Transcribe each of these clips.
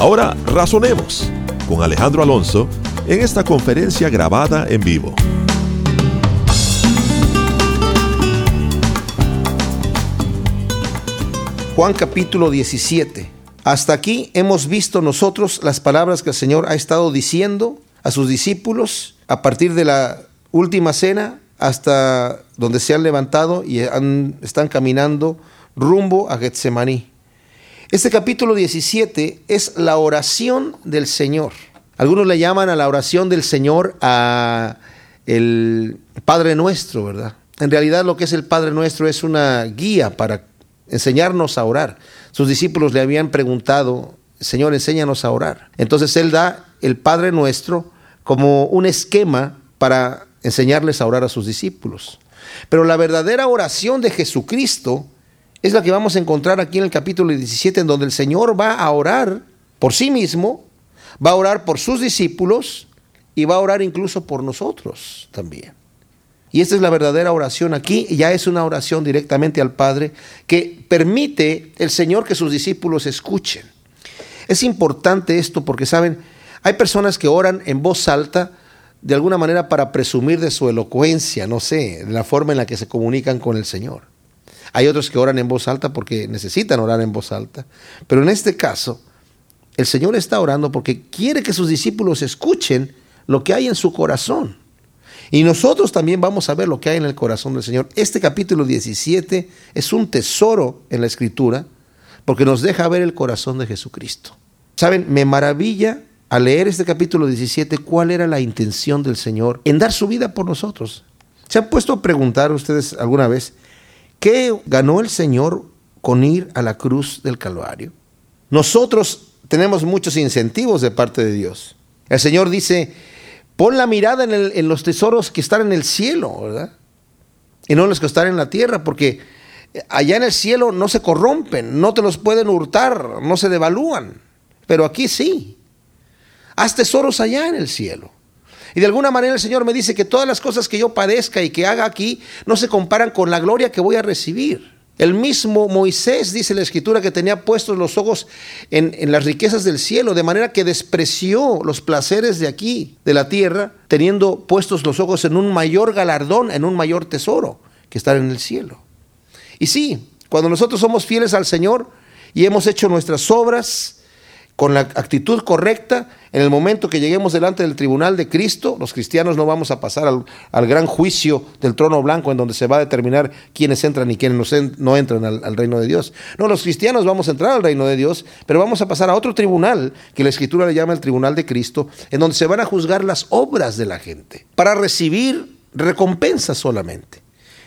Ahora razonemos con Alejandro Alonso en esta conferencia grabada en vivo. Juan capítulo 17. Hasta aquí hemos visto nosotros las palabras que el Señor ha estado diciendo a sus discípulos a partir de la última cena hasta donde se han levantado y están caminando rumbo a Getsemaní. Este capítulo 17 es la oración del Señor. Algunos le llaman a la oración del Señor a el Padre Nuestro, ¿verdad? En realidad lo que es el Padre Nuestro es una guía para enseñarnos a orar. Sus discípulos le habían preguntado, Señor, enséñanos a orar. Entonces Él da el Padre Nuestro como un esquema para enseñarles a orar a sus discípulos. Pero la verdadera oración de Jesucristo es la que vamos a encontrar aquí en el capítulo 17, en donde el Señor va a orar por sí mismo, va a orar por sus discípulos y va a orar incluso por nosotros también. Y esta es la verdadera oración aquí, ya es una oración directamente al Padre que permite el Señor que sus discípulos escuchen. Es importante esto porque, saben, hay personas que oran en voz alta de alguna manera para presumir de su elocuencia, no sé, de la forma en la que se comunican con el Señor. Hay otros que oran en voz alta porque necesitan orar en voz alta. Pero en este caso, el Señor está orando porque quiere que sus discípulos escuchen lo que hay en su corazón. Y nosotros también vamos a ver lo que hay en el corazón del Señor. Este capítulo 17 es un tesoro en la Escritura porque nos deja ver el corazón de Jesucristo. Saben, me maravilla al leer este capítulo 17 cuál era la intención del Señor en dar su vida por nosotros. ¿Se han puesto a preguntar ustedes alguna vez ¿Qué ganó el Señor con ir a la cruz del Calvario? Nosotros tenemos muchos incentivos de parte de Dios. El Señor dice, pon la mirada en, los tesoros que están en el cielo, ¿verdad? Y no los que están en la tierra, porque allá en el cielo no se corrompen, no te los pueden hurtar, no se devalúan. Pero aquí sí. Haz tesoros allá en el cielo. Y de alguna manera el Señor me dice que todas las cosas que yo padezca y que haga aquí no se comparan con la gloria que voy a recibir. El mismo Moisés, dice la escritura, que tenía puestos los ojos en, en, las riquezas del cielo, de manera que despreció los placeres de aquí, de la tierra, teniendo puestos los ojos en un mayor galardón, en un mayor tesoro, que estar en el cielo. Y sí, cuando nosotros somos fieles al Señor y hemos hecho nuestras obras, con la actitud correcta, en el momento que lleguemos delante del tribunal de Cristo, los cristianos no vamos a pasar al, gran juicio del trono blanco en donde se va a determinar quiénes entran y quiénes no, entran al, al, reino de Dios. No, los cristianos vamos a entrar al reino de Dios, pero vamos a pasar a otro tribunal que la escritura le llama el tribunal de Cristo, en donde se van a juzgar las obras de la gente para recibir recompensa solamente.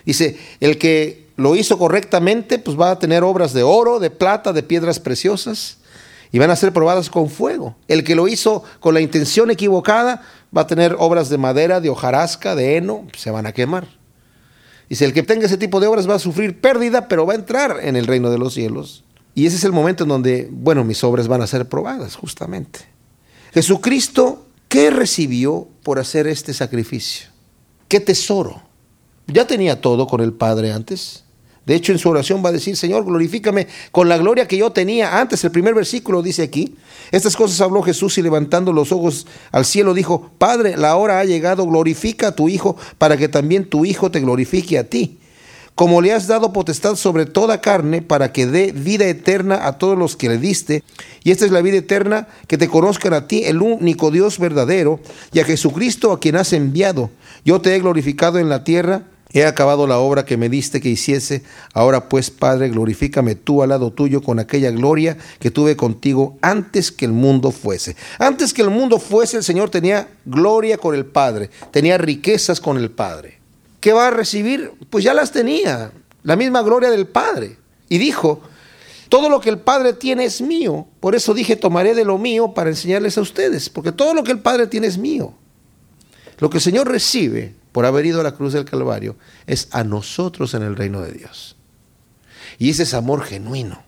Dice, el que lo hizo correctamente, pues va a tener obras de oro, de plata, de piedras preciosas y van a ser probadas con fuego. El que lo hizo con la intención equivocada va a tener obras de madera, de hojarasca, de heno, se van a quemar. Dice, el que tenga ese tipo de obras va a sufrir pérdida, pero va a entrar en el reino de los cielos. Y ese es el momento en donde, bueno, mis obras van a ser probadas, justamente. Jesucristo, ¿qué recibió por hacer este sacrificio? ¿Qué tesoro? Ya tenía todo con el Padre antes. De hecho, en su oración va a decir, Señor, glorifícame con la gloria que yo tenía antes. El primer versículo dice aquí, estas cosas habló Jesús y levantando los ojos al cielo dijo, Padre, la hora ha llegado, glorifica a tu Hijo para que también tu Hijo te glorifique a ti. Como le has dado potestad sobre toda carne para que dé vida eterna a todos los que le diste. Y esta es la vida eterna, que te conozcan a ti, el único Dios verdadero, y a Jesucristo a quien has enviado. Yo te he glorificado en la tierra He acabado la obra que me diste que hiciese. Ahora pues, Padre, glorifícame tú al lado tuyo con aquella gloria que tuve contigo antes que el mundo fuese. Antes que el mundo fuese, el Señor tenía gloria con el Padre, tenía riquezas con el Padre. ¿Qué va a recibir? Pues ya las tenía, la misma gloria del Padre. Y dijo, Todo lo que el Padre tiene es mío. Por eso dije, tomaré de lo mío para enseñarles a ustedes, porque todo lo que el Padre tiene es mío. Lo que el Señor recibe por haber ido a la cruz del Calvario es a nosotros en el reino de Dios. Y ese es amor genuino,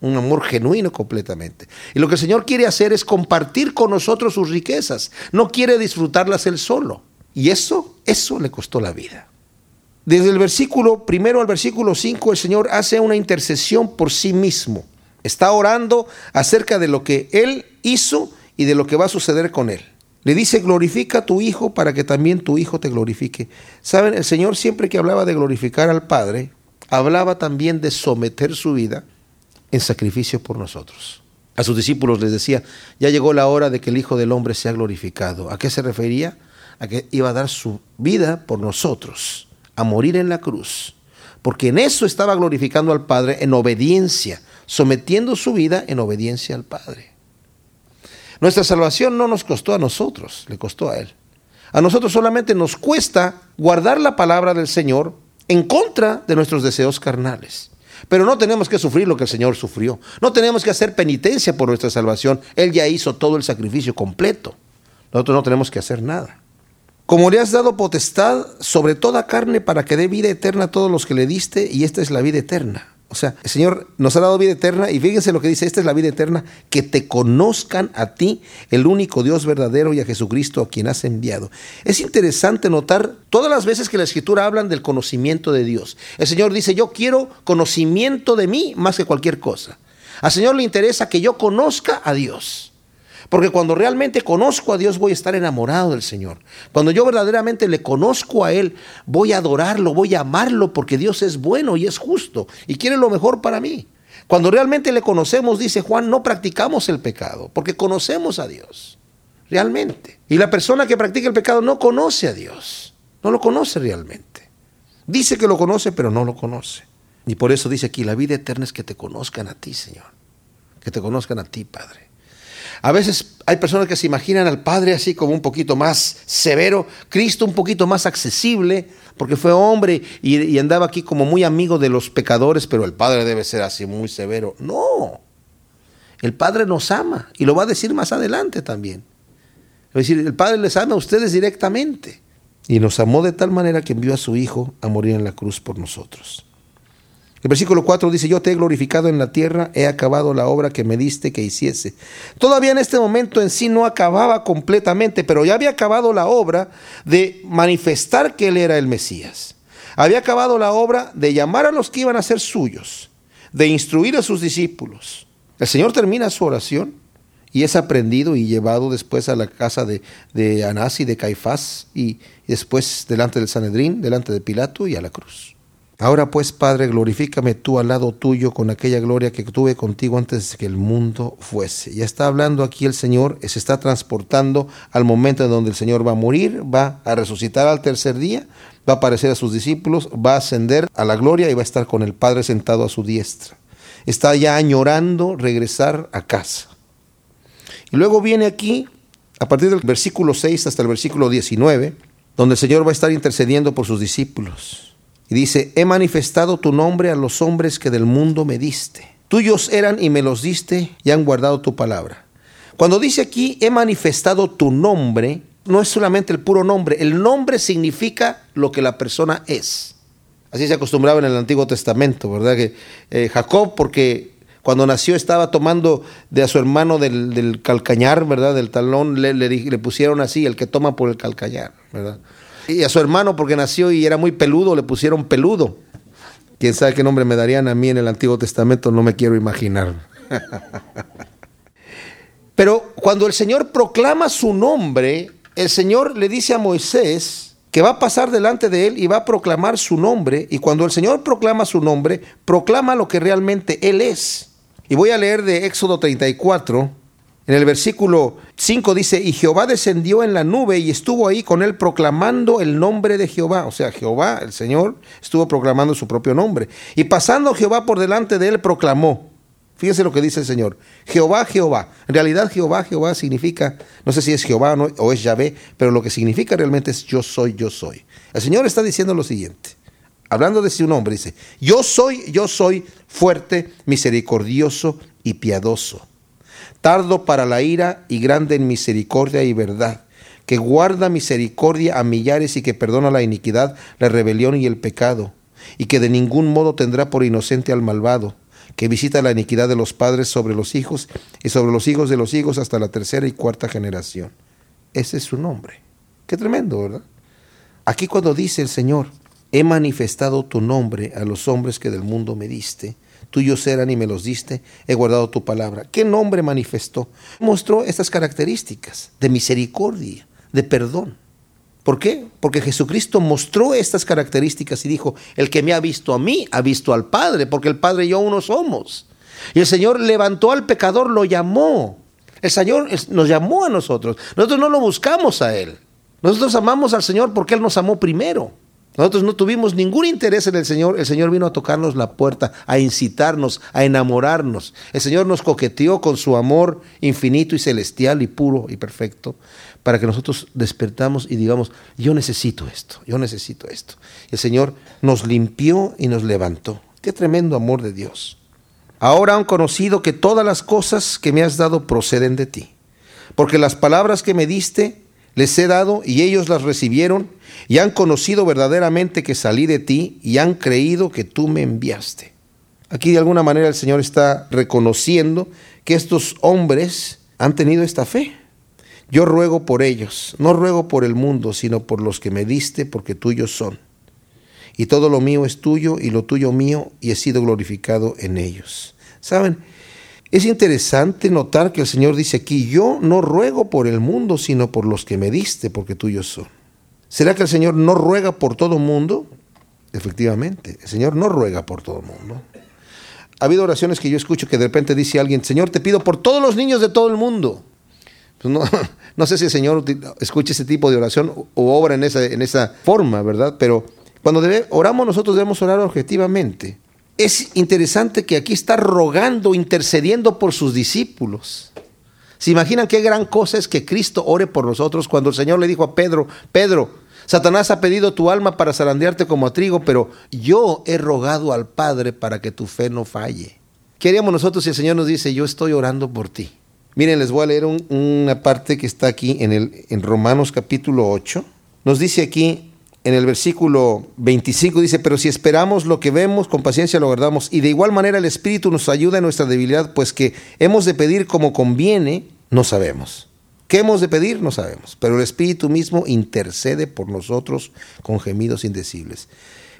un amor genuino completamente. Y lo que el Señor quiere hacer es compartir con nosotros sus riquezas. No quiere disfrutarlas él solo. Y eso, eso le costó la vida. Desde el versículo primero al versículo 5, el Señor hace una intercesión por sí mismo. Está orando acerca de lo que Él hizo y de lo que va a suceder con Él. Le dice, glorifica a tu Hijo para que también tu Hijo te glorifique. Saben, el Señor siempre que hablaba de glorificar al Padre, hablaba también de someter su vida en sacrificio por nosotros. A sus discípulos les decía, ya llegó la hora de que el Hijo del Hombre sea glorificado. ¿A qué se refería? A que iba a dar su vida por nosotros a morir en la cruz, porque en eso estaba glorificando al Padre en obediencia, sometiendo su vida en obediencia al Padre. Nuestra salvación no nos costó a nosotros, le costó a Él. A nosotros solamente nos cuesta guardar la palabra del Señor en contra de nuestros deseos carnales. Pero no tenemos que sufrir lo que el Señor sufrió. No tenemos que hacer penitencia por nuestra salvación. Él ya hizo todo el sacrificio completo. Nosotros no tenemos que hacer nada. Como le has dado potestad sobre toda carne para que dé vida eterna a todos los que le diste, y esta es la vida eterna. O sea, el Señor nos ha dado vida eterna y fíjense lo que dice, esta es la vida eterna, que te conozcan a ti, el único Dios verdadero y a Jesucristo a quien has enviado. Es interesante notar todas las veces que la Escritura hablan del conocimiento de Dios. El Señor dice, yo quiero conocimiento de mí más que cualquier cosa. Al Señor le interesa que yo conozca a Dios. Porque cuando realmente conozco a Dios voy a estar enamorado del Señor. Cuando yo verdaderamente le conozco a Él, voy a adorarlo, voy a amarlo porque Dios es bueno y es justo y quiere lo mejor para mí. Cuando realmente le conocemos, dice Juan, no practicamos el pecado porque conocemos a Dios. Realmente. Y la persona que practica el pecado no conoce a Dios. No lo conoce realmente. Dice que lo conoce, pero no lo conoce. Y por eso dice aquí, la vida eterna es que te conozcan a ti, Señor. Que te conozcan a ti, Padre. A veces hay personas que se imaginan al Padre así como un poquito más severo, Cristo un poquito más accesible, porque fue hombre y, andaba aquí como muy amigo de los pecadores, pero el Padre debe ser así muy severo. No, el Padre nos ama y lo va a decir más adelante también. Es decir, el Padre les ama a ustedes directamente y nos amó de tal manera que envió a su Hijo a morir en la cruz por nosotros. El versículo 4 dice, yo te he glorificado en la tierra, he acabado la obra que me diste que hiciese. Todavía en este momento en sí no acababa completamente, pero ya había acabado la obra de manifestar que él era el Mesías. Había acabado la obra de llamar a los que iban a ser suyos, de instruir a sus discípulos. El Señor termina su oración y es aprendido y llevado después a la casa de, de Anás y de Caifás y después delante del Sanedrín, delante de Pilato y a la cruz. Ahora pues, Padre, glorifícame tú al lado tuyo con aquella gloria que tuve contigo antes que el mundo fuese. Ya está hablando aquí el Señor, se está transportando al momento en donde el Señor va a morir, va a resucitar al tercer día, va a aparecer a sus discípulos, va a ascender a la gloria y va a estar con el Padre sentado a su diestra. Está ya añorando regresar a casa. Y luego viene aquí, a partir del versículo 6 hasta el versículo 19, donde el Señor va a estar intercediendo por sus discípulos. Y dice, he manifestado tu nombre a los hombres que del mundo me diste. Tuyos eran y me los diste y han guardado tu palabra. Cuando dice aquí, he manifestado tu nombre, no es solamente el puro nombre, el nombre significa lo que la persona es. Así se acostumbraba en el Antiguo Testamento, ¿verdad? Que eh, Jacob, porque cuando nació estaba tomando de a su hermano del, calcañar, ¿verdad? Del talón, le, le pusieron así, el que toma por el calcañar, ¿verdad? Y a su hermano, porque nació y era muy peludo, le pusieron peludo. Quién sabe qué nombre me darían a mí en el Antiguo Testamento, no me quiero imaginar. Pero cuando el Señor proclama su nombre, el Señor le dice a Moisés que va a pasar delante de él y va a proclamar su nombre. Y cuando el Señor proclama su nombre, proclama lo que realmente Él es. Y voy a leer de Éxodo 34, en el versículo 5 dice, y Jehová descendió en la nube y estuvo ahí con él proclamando el nombre de Jehová. O sea, Jehová, el Señor, estuvo proclamando su propio nombre. Y pasando Jehová por delante de él, proclamó. Fíjese lo que dice el Señor. Jehová, Jehová. En realidad Jehová, Jehová significa, no sé si es Jehová o es Yahvé, pero lo que significa realmente es yo soy, yo soy. El Señor está diciendo lo siguiente. hablando de su nombre, dice, yo soy, yo soy fuerte, misericordioso y piadoso, tardo para la ira y grande en misericordia y verdad, que guarda misericordia a millares y que perdona la iniquidad, la rebelión y el pecado, y que de ningún modo tendrá por inocente al malvado, que visita la iniquidad de los padres sobre los hijos y sobre los hijos de los hijos hasta la tercera y cuarta generación. Ese es su nombre. Qué tremendo, ¿verdad? Aquí cuando dice el Señor, he manifestado tu nombre a los hombres que del mundo me diste, tuyos eran y me los diste, he guardado tu palabra. ¿Qué nombre manifestó? Mostró estas características de misericordia, de perdón. ¿Por qué? Porque Jesucristo mostró estas características y dijo, el que me ha visto a mí, ha visto al Padre, porque el Padre y yo uno somos. Y el Señor levantó al pecador, lo llamó. El Señor nos llamó a nosotros. Nosotros no lo buscamos a Él. Nosotros amamos al Señor porque Él nos amó primero. Nosotros no tuvimos ningún interés en el Señor. El Señor vino a tocarnos la puerta, a incitarnos, a enamorarnos. El Señor nos coqueteó con su amor infinito y celestial y puro y perfecto para que nosotros despertamos y digamos, yo necesito esto, yo necesito esto. El Señor nos limpió y nos levantó. Qué tremendo amor de Dios. Ahora han conocido que todas las cosas que me has dado proceden de ti, porque las palabras que me diste les he dado y ellos las recibieron y han conocido verdaderamente que salí de ti y han creído que tú me enviaste. Aquí de alguna manera el Señor está reconociendo que estos hombres han tenido esta fe. Yo ruego por ellos, no ruego por el mundo, sino por los que me diste, porque tuyos son. Y todo lo mío es tuyo y lo tuyo mío, y he sido glorificado en ellos. ¿Saben? Es interesante notar que el Señor dice aquí, yo no ruego por el mundo, sino por los que me diste, porque tuyos son. ¿Será que el Señor no ruega por todo mundo? Efectivamente, el Señor no ruega por todo mundo. Ha habido oraciones que yo escucho que de repente dice alguien, Señor, te pido por todos los niños de todo el mundo. Pues no, no, sé si el Señor escucha ese tipo de oración o obra en esa, en esa forma, ¿verdad? Pero cuando oramos nosotros debemos orar objetivamente es interesante que aquí está rogando, intercediendo por sus discípulos. ¿Se imaginan qué gran cosa es que Cristo ore por nosotros cuando el Señor le dijo a Pedro, Pedro, Satanás ha pedido tu alma para zarandearte como a trigo, pero yo he rogado al Padre para que tu fe no falle. ¿Qué haríamos nosotros si el Señor nos dice, yo estoy orando por ti? Miren, les voy a leer una parte que está aquí en, en Romanos capítulo 8. Nos dice aquí, en el versículo 25 dice, pero si esperamos lo que vemos, con paciencia lo guardamos. Y de igual manera el Espíritu nos ayuda en nuestra debilidad, pues que hemos de pedir como conviene, no sabemos. ¿Qué hemos de pedir? No sabemos. Pero el Espíritu mismo intercede por nosotros con gemidos indecibles.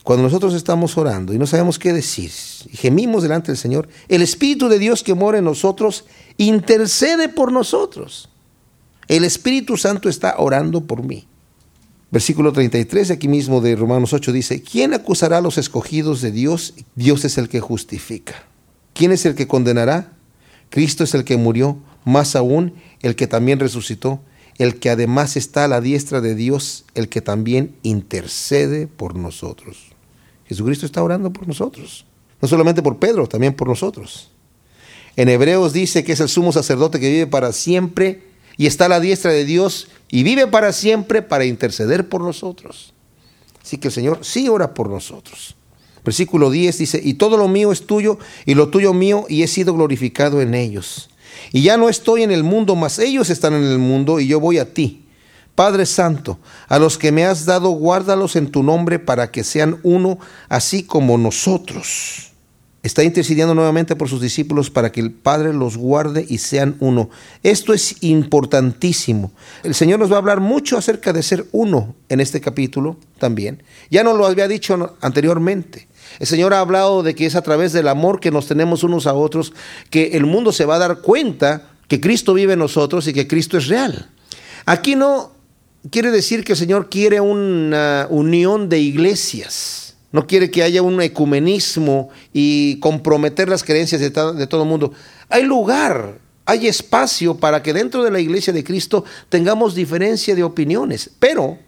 Cuando nosotros estamos orando y no sabemos qué decir, gemimos delante del Señor, el Espíritu de Dios que mora en nosotros intercede por nosotros. El Espíritu Santo está orando por mí. Versículo 33, aquí mismo de Romanos 8 dice, ¿quién acusará a los escogidos de Dios? Dios es el que justifica. ¿Quién es el que condenará? Cristo es el que murió, más aún el que también resucitó, el que además está a la diestra de Dios, el que también intercede por nosotros. Jesucristo está orando por nosotros, no solamente por Pedro, también por nosotros. En Hebreos dice que es el sumo sacerdote que vive para siempre y está a la diestra de Dios y vive para siempre para interceder por nosotros. Así que el Señor sí ora por nosotros. Versículo 10 dice, y todo lo mío es tuyo y lo tuyo mío y he sido glorificado en ellos. Y ya no estoy en el mundo, mas ellos están en el mundo y yo voy a ti. Padre Santo, a los que me has dado, guárdalos en tu nombre para que sean uno, así como nosotros está intercediendo nuevamente por sus discípulos para que el Padre los guarde y sean uno. Esto es importantísimo. El Señor nos va a hablar mucho acerca de ser uno en este capítulo también. Ya nos lo había dicho anteriormente. El Señor ha hablado de que es a través del amor que nos tenemos unos a otros que el mundo se va a dar cuenta que Cristo vive en nosotros y que Cristo es real. Aquí no quiere decir que el Señor quiere una unión de iglesias no quiere que haya un ecumenismo y comprometer las creencias de, todo el mundo. Hay lugar, hay espacio para que dentro de la iglesia de Cristo tengamos diferencia de opiniones. Pero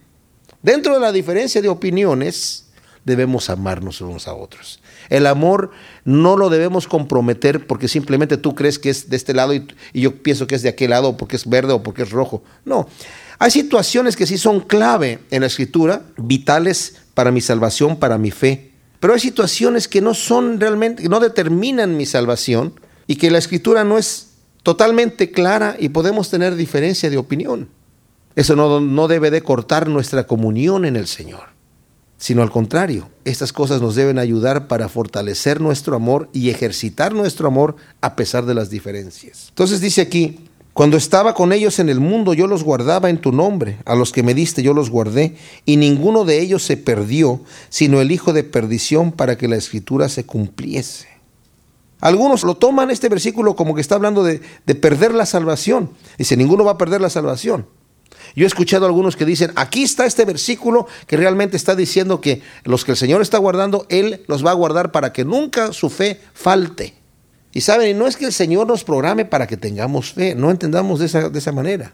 dentro de la diferencia de opiniones debemos amarnos unos a otros. El amor no lo debemos comprometer porque simplemente tú crees que es de este lado y, yo pienso que es de aquel lado porque es verde o porque es rojo. No, hay situaciones que sí son clave en la escritura, vitales para mi salvación, para mi fe. Pero hay situaciones que no son realmente, no determinan mi salvación y que la escritura no es totalmente clara y podemos tener diferencia de opinión. Eso no, no debe de cortar nuestra comunión en el Señor, sino al contrario, estas cosas nos deben ayudar para fortalecer nuestro amor y ejercitar nuestro amor a pesar de las diferencias. Entonces dice aquí, cuando estaba con ellos en el mundo, yo los guardaba en tu nombre. A los que me diste, yo los guardé. Y ninguno de ellos se perdió, sino el hijo de perdición, para que la escritura se cumpliese. Algunos lo toman este versículo como que está hablando de, de perder la salvación. Dice, ninguno va a perder la salvación. Yo he escuchado a algunos que dicen, aquí está este versículo que realmente está diciendo que los que el Señor está guardando, Él los va a guardar para que nunca su fe falte. Y saben, no es que el Señor nos programe para que tengamos fe, no entendamos de esa, de esa manera.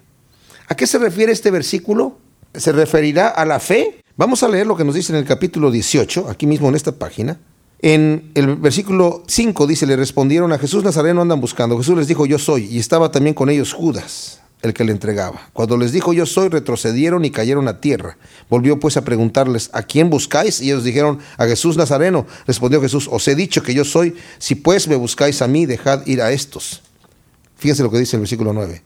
¿A qué se refiere este versículo? ¿Se referirá a la fe? Vamos a leer lo que nos dice en el capítulo 18, aquí mismo en esta página. En el versículo 5 dice, le respondieron a Jesús Nazareno andan buscando. Jesús les dijo, yo soy, y estaba también con ellos Judas el que le entregaba. Cuando les dijo yo soy, retrocedieron y cayeron a tierra. Volvió pues a preguntarles, ¿a quién buscáis? Y ellos dijeron, a Jesús Nazareno. Respondió Jesús, os he dicho que yo soy, si pues me buscáis a mí, dejad ir a estos. Fíjense lo que dice el versículo 9,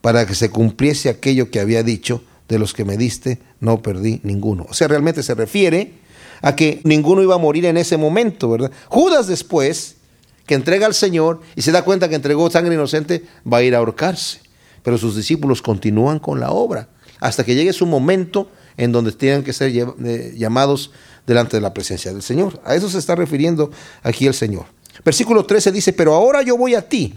para que se cumpliese aquello que había dicho, de los que me diste, no perdí ninguno. O sea, realmente se refiere a que ninguno iba a morir en ese momento, ¿verdad? Judas después, que entrega al Señor y se da cuenta que entregó sangre inocente, va a ir a ahorcarse pero sus discípulos continúan con la obra hasta que llegue su momento en donde tienen que ser eh, llamados delante de la presencia del Señor. A eso se está refiriendo aquí el Señor. Versículo 13 dice, pero ahora yo voy a ti,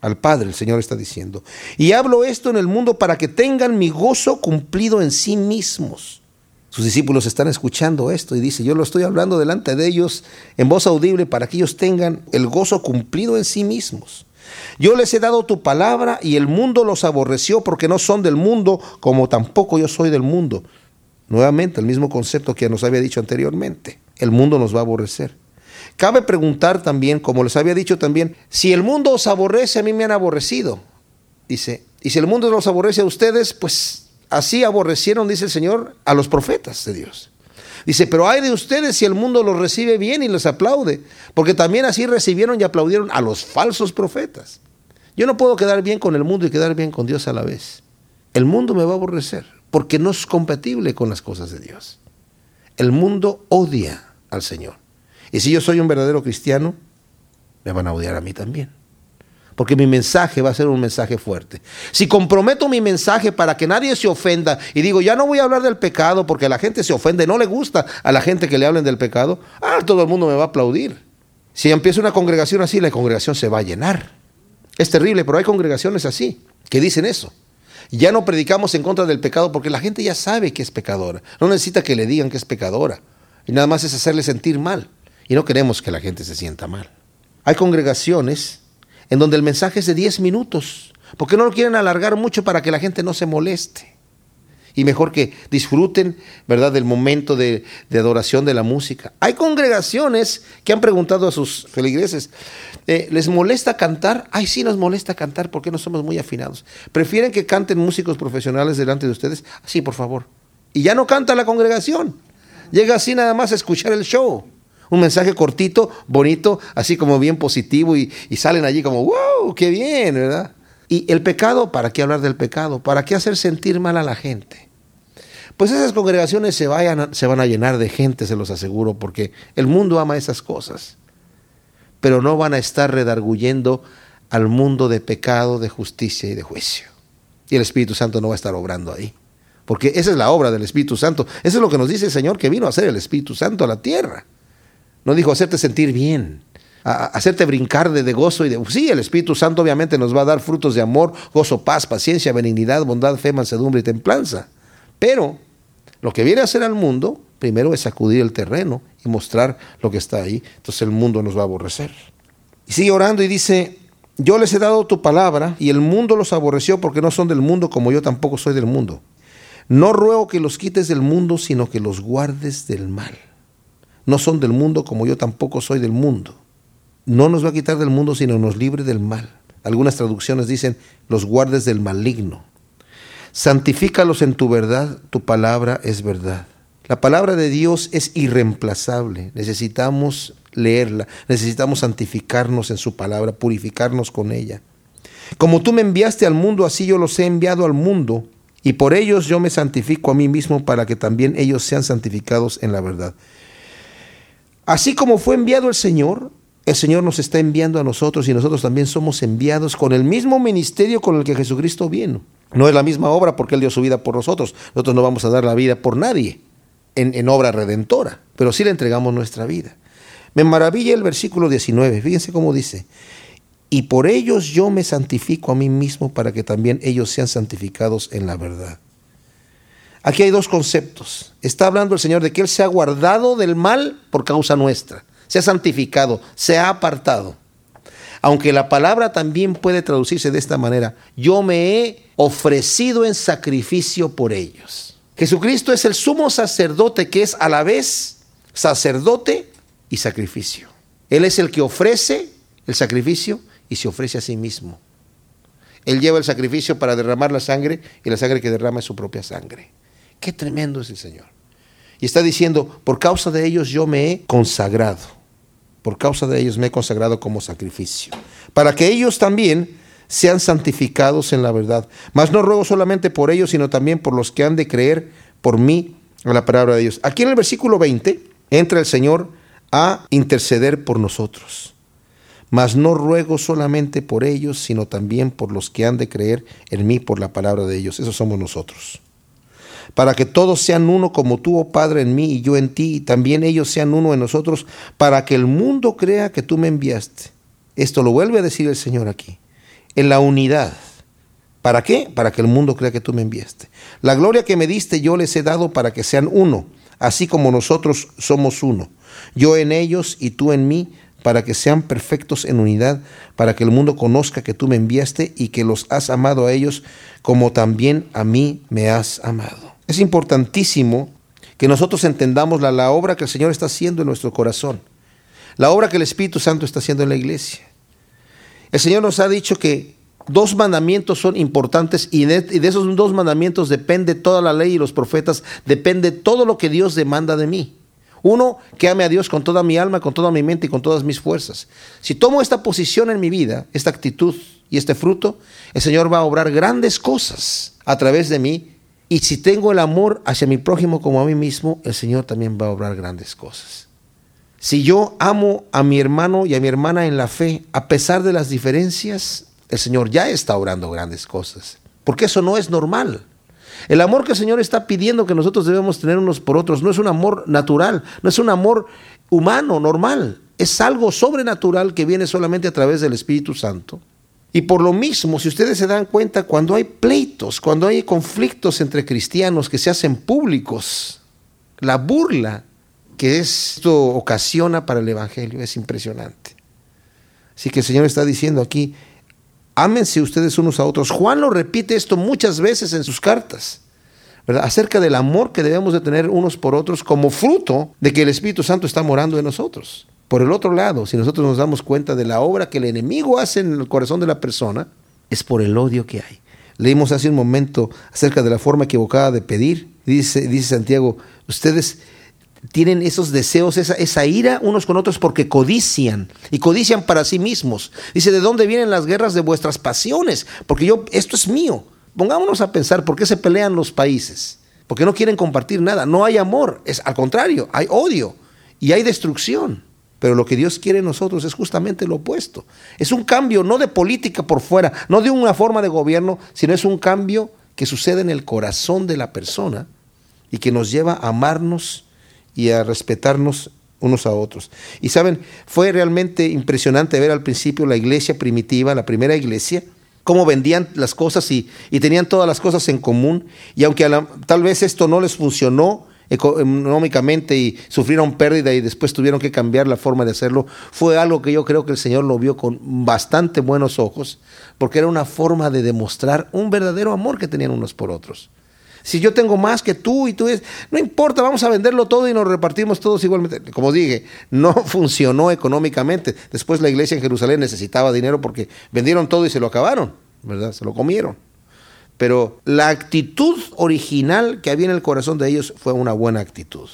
al Padre, el Señor está diciendo, y hablo esto en el mundo para que tengan mi gozo cumplido en sí mismos. Sus discípulos están escuchando esto y dice, yo lo estoy hablando delante de ellos en voz audible para que ellos tengan el gozo cumplido en sí mismos. Yo les he dado tu palabra y el mundo los aborreció porque no son del mundo como tampoco yo soy del mundo. Nuevamente, el mismo concepto que nos había dicho anteriormente. El mundo nos va a aborrecer. Cabe preguntar también, como les había dicho también, si el mundo os aborrece, a mí me han aborrecido. Dice, y si el mundo los aborrece a ustedes, pues así aborrecieron, dice el Señor, a los profetas de Dios. Dice, pero hay de ustedes si el mundo los recibe bien y les aplaude, porque también así recibieron y aplaudieron a los falsos profetas. Yo no puedo quedar bien con el mundo y quedar bien con Dios a la vez. El mundo me va a aborrecer, porque no es compatible con las cosas de Dios. El mundo odia al Señor. Y si yo soy un verdadero cristiano, me van a odiar a mí también porque mi mensaje va a ser un mensaje fuerte. Si comprometo mi mensaje para que nadie se ofenda y digo, ya no voy a hablar del pecado porque la gente se ofende, no le gusta a la gente que le hablen del pecado, ah, todo el mundo me va a aplaudir. Si empieza una congregación así, la congregación se va a llenar. Es terrible, pero hay congregaciones así que dicen eso. Ya no predicamos en contra del pecado porque la gente ya sabe que es pecadora. No necesita que le digan que es pecadora. Y nada más es hacerle sentir mal. Y no queremos que la gente se sienta mal. Hay congregaciones en donde el mensaje es de 10 minutos. porque no lo quieren alargar mucho para que la gente no se moleste? Y mejor que disfruten, ¿verdad?, del momento de, adoración de la música. Hay congregaciones que han preguntado a sus feligreses, eh, ¿les molesta cantar? Ay, sí nos molesta cantar porque no somos muy afinados. ¿Prefieren que canten músicos profesionales delante de ustedes? Sí, por favor. Y ya no canta la congregación. Llega así nada más a escuchar el show. Un mensaje cortito, bonito, así como bien positivo y, salen allí como, wow, qué bien, ¿verdad? Y el pecado, ¿para qué hablar del pecado? ¿Para qué hacer sentir mal a la gente? Pues esas congregaciones se, vayan, se van a llenar de gente, se los aseguro, porque el mundo ama esas cosas. Pero no van a estar redarguyendo al mundo de pecado, de justicia y de juicio. Y el Espíritu Santo no va a estar obrando ahí. Porque esa es la obra del Espíritu Santo. Eso es lo que nos dice el Señor que vino a hacer el Espíritu Santo a la tierra. No dijo hacerte sentir bien, hacerte brincar de, gozo y de... Sí, el Espíritu Santo obviamente nos va a dar frutos de amor, gozo, paz, paciencia, benignidad, bondad, fe, mansedumbre y templanza. Pero lo que viene a hacer al mundo, primero es sacudir el terreno y mostrar lo que está ahí. Entonces el mundo nos va a aborrecer. Y sigue orando y dice, yo les he dado tu palabra y el mundo los aborreció porque no son del mundo como yo tampoco soy del mundo. No ruego que los quites del mundo, sino que los guardes del mal no son del mundo como yo tampoco soy del mundo. No nos va a quitar del mundo, sino nos libre del mal. Algunas traducciones dicen, los guardes del maligno. Santifícalos en tu verdad, tu palabra es verdad. La palabra de Dios es irreemplazable. Necesitamos leerla, necesitamos santificarnos en su palabra, purificarnos con ella. Como tú me enviaste al mundo, así yo los he enviado al mundo, y por ellos yo me santifico a mí mismo para que también ellos sean santificados en la verdad. Así como fue enviado el Señor, el Señor nos está enviando a nosotros y nosotros también somos enviados con el mismo ministerio con el que Jesucristo vino. No es la misma obra porque Él dio su vida por nosotros. Nosotros no vamos a dar la vida por nadie en, obra redentora, pero sí le entregamos nuestra vida. Me maravilla el versículo 19, fíjense cómo dice, y por ellos yo me santifico a mí mismo para que también ellos sean santificados en la verdad. Aquí hay dos conceptos. Está hablando el Señor de que Él se ha guardado del mal por causa nuestra, se ha santificado, se ha apartado. Aunque la palabra también puede traducirse de esta manera, yo me he ofrecido en sacrificio por ellos. Jesucristo es el sumo sacerdote que es a la vez sacerdote y sacrificio. Él es el que ofrece el sacrificio y se ofrece a sí mismo. Él lleva el sacrificio para derramar la sangre y la sangre que derrama es su propia sangre. Qué tremendo es el Señor. Y está diciendo, por causa de ellos yo me he consagrado. Por causa de ellos me he consagrado como sacrificio. Para que ellos también sean santificados en la verdad. Mas no ruego solamente por ellos, sino también por los que han de creer por mí en la palabra de Dios. Aquí en el versículo 20 entra el Señor a interceder por nosotros. Mas no ruego solamente por ellos, sino también por los que han de creer en mí por la palabra de ellos. Esos somos nosotros. Para que todos sean uno como tú, oh Padre, en mí y yo en ti, y también ellos sean uno en nosotros, para que el mundo crea que tú me enviaste. Esto lo vuelve a decir el Señor aquí en la unidad. ¿Para qué? Para que el mundo crea que tú me enviaste. La gloria que me diste yo les he dado para que sean uno, así como nosotros somos uno. Yo en ellos y tú en mí, para que sean perfectos en unidad, para que el mundo conozca que tú me enviaste y que los has amado a ellos como también a mí me has amado. Es importantísimo que nosotros entendamos la, obra que el Señor está haciendo en nuestro corazón, la obra que el Espíritu Santo está haciendo en la iglesia. El Señor nos ha dicho que dos mandamientos son importantes y de, esos dos mandamientos depende toda la ley y los profetas, depende todo lo que Dios demanda de mí. Uno, que ame a Dios con toda mi alma, con toda mi mente y con todas mis fuerzas. Si tomo esta posición en mi vida, esta actitud y este fruto, el Señor va a obrar grandes cosas a través de mí. Y si tengo el amor hacia mi prójimo como a mí mismo, el Señor también va a obrar grandes cosas. Si yo amo a mi hermano y a mi hermana en la fe, a pesar de las diferencias, el Señor ya está obrando grandes cosas. Porque eso no es normal. El amor que el Señor está pidiendo que nosotros debemos tener unos por otros no es un amor natural, no es un amor humano, normal. Es algo sobrenatural que viene solamente a través del Espíritu Santo. Y por lo mismo, si ustedes se dan cuenta, cuando hay pleitos, cuando hay conflictos entre cristianos que se hacen públicos, la burla que esto ocasiona para el Evangelio es impresionante. Así que el Señor está diciendo aquí, ámense ustedes unos a otros. Juan lo repite esto muchas veces en sus cartas, ¿verdad? acerca del amor que debemos de tener unos por otros como fruto de que el Espíritu Santo está morando en nosotros. Por el otro lado, si nosotros nos damos cuenta de la obra que el enemigo hace en el corazón de la persona, es por el odio que hay. Leímos hace un momento acerca de la forma equivocada de pedir. Dice, dice Santiago, ustedes tienen esos deseos, esa, ira unos con otros porque codician y codician para sí mismos. Dice, ¿de dónde vienen las guerras de vuestras pasiones? Porque yo, esto es mío. Pongámonos a pensar por qué se pelean los países. Porque no quieren compartir nada. No hay amor, es al contrario, hay odio y hay destrucción. Pero lo que Dios quiere en nosotros es justamente lo opuesto. Es un cambio no de política por fuera, no de una forma de gobierno, sino es un cambio que sucede en el corazón de la persona y que nos lleva a amarnos y a respetarnos unos a otros. Y saben, fue realmente impresionante ver al principio la iglesia primitiva, la primera iglesia, cómo vendían las cosas y, tenían todas las cosas en común. Y aunque tal vez esto no les funcionó económicamente y sufrieron pérdida y después tuvieron que cambiar la forma de hacerlo, fue algo que yo creo que el Señor lo vio con bastante buenos ojos, porque era una forma de demostrar un verdadero amor que tenían unos por otros. Si yo tengo más que tú y tú es, no importa, vamos a venderlo todo y nos repartimos todos igualmente. Como dije, no funcionó económicamente. Después la iglesia en Jerusalén necesitaba dinero porque vendieron todo y se lo acabaron, ¿verdad? Se lo comieron. Pero la actitud original que había en el corazón de ellos fue una buena actitud.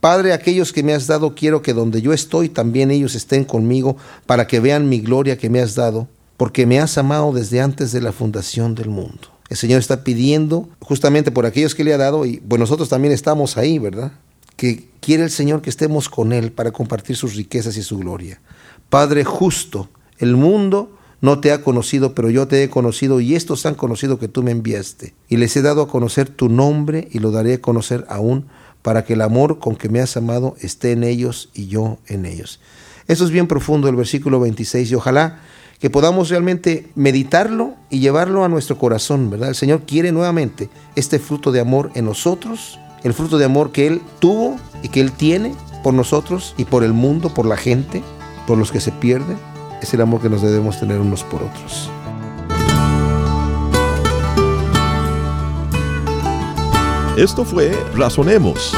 Padre, aquellos que me has dado, quiero que donde yo estoy, también ellos estén conmigo, para que vean mi gloria que me has dado, porque me has amado desde antes de la fundación del mundo. El Señor está pidiendo justamente por aquellos que le ha dado, y pues nosotros también estamos ahí, ¿verdad? Que quiere el Señor que estemos con Él para compartir sus riquezas y su gloria. Padre justo, el mundo no te ha conocido, pero yo te he conocido y estos han conocido que tú me enviaste. Y les he dado a conocer tu nombre y lo daré a conocer aún para que el amor con que me has amado esté en ellos y yo en ellos. Eso es bien profundo el versículo 26 y ojalá que podamos realmente meditarlo y llevarlo a nuestro corazón, ¿verdad? El Señor quiere nuevamente este fruto de amor en nosotros, el fruto de amor que Él tuvo y que Él tiene por nosotros y por el mundo, por la gente, por los que se pierden. Es el amor que nos debemos tener unos por otros. Esto fue Razonemos.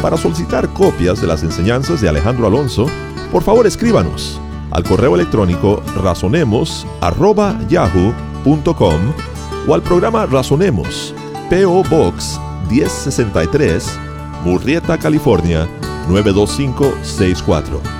Para solicitar copias de las enseñanzas de Alejandro Alonso, por favor escríbanos al correo electrónico razonemos@yahoo.com o al programa Razonemos, PO Box 1063, Murrieta, California 92564.